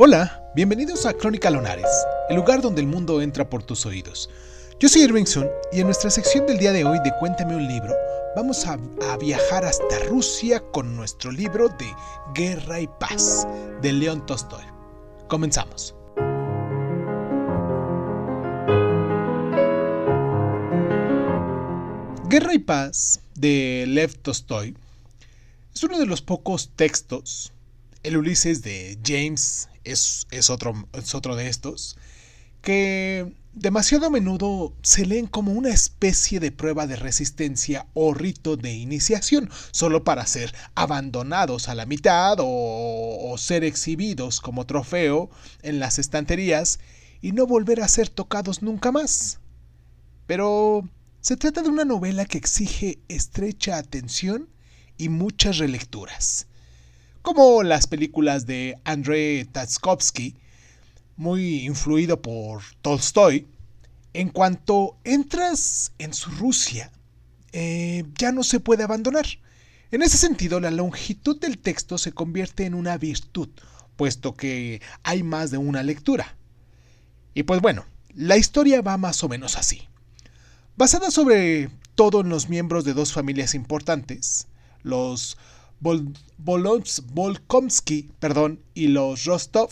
Hola, bienvenidos a Crónica Lonares, el lugar donde el mundo entra por tus oídos. Yo soy Irving Sun y en nuestra sección del día de hoy de Cuéntame un libro, vamos a, a, viajar hasta Rusia con nuestro libro de Guerra y Paz de León Tolstoy. Comenzamos. Guerra y Paz de Lev Tolstoy es uno de los pocos textos, el Ulises de James es, otro, es otro de estos, que demasiado a menudo se leen como una especie de prueba de resistencia o rito de iniciación, solo para ser abandonados a la mitad o, o, ser exhibidos como trofeo en las estanterías y no volver a ser tocados nunca más. Pero se trata de una novela que exige estrecha atención y muchas relecturas como las películas de Andrei Tarkovsky, muy influido por Tolstoy, en cuanto entras en su Rusia, eh, ya no se puede abandonar. En ese sentido, la longitud del texto se convierte en una virtud, puesto que hay más de una lectura. Y pues bueno, la historia va más o menos así. Basada sobre todo en los miembros de dos familias importantes, los Volkomsky perdón, y los Rostov,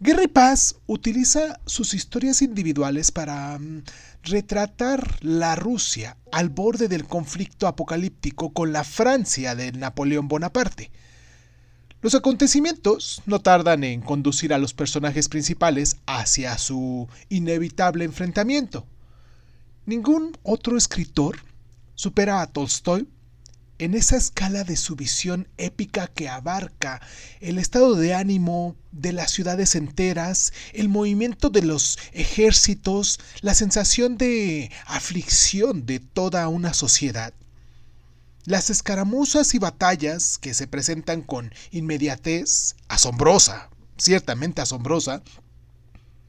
Guerra Paz utiliza sus historias individuales para mm, retratar la Rusia al borde del conflicto apocalíptico con la Francia de Napoleón Bonaparte. Los acontecimientos no tardan en conducir a los personajes principales hacia su inevitable enfrentamiento. Ningún otro escritor supera a Tolstoy en esa escala de su visión épica que abarca el estado de ánimo de las ciudades enteras, el movimiento de los ejércitos, la sensación de aflicción de toda una sociedad. Las escaramuzas y batallas que se presentan con inmediatez, asombrosa, ciertamente asombrosa,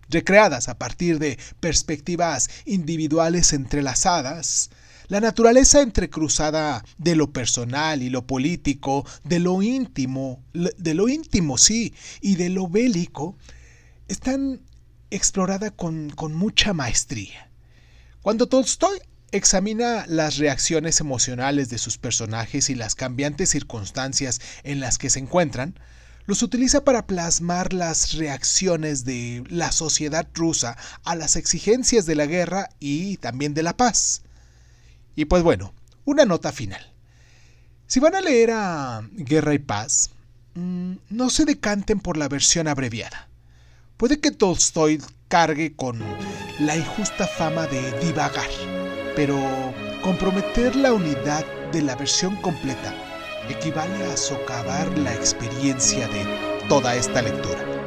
recreadas a partir de perspectivas individuales entrelazadas, la naturaleza entrecruzada de lo personal y lo político, de lo íntimo, de lo íntimo sí, y de lo bélico, están explorada con, con mucha maestría. Cuando Tolstoy examina las reacciones emocionales de sus personajes y las cambiantes circunstancias en las que se encuentran, los utiliza para plasmar las reacciones de la sociedad rusa a las exigencias de la guerra y también de la paz. Y pues bueno, una nota final. Si van a leer a Guerra y Paz, mm, no se decanten por la versión abreviada. Puede que Tolstoy cargue con la injusta fama de divagar, pero comprometer la unidad de la versión completa equivale a socavar la experiencia de toda esta lectura.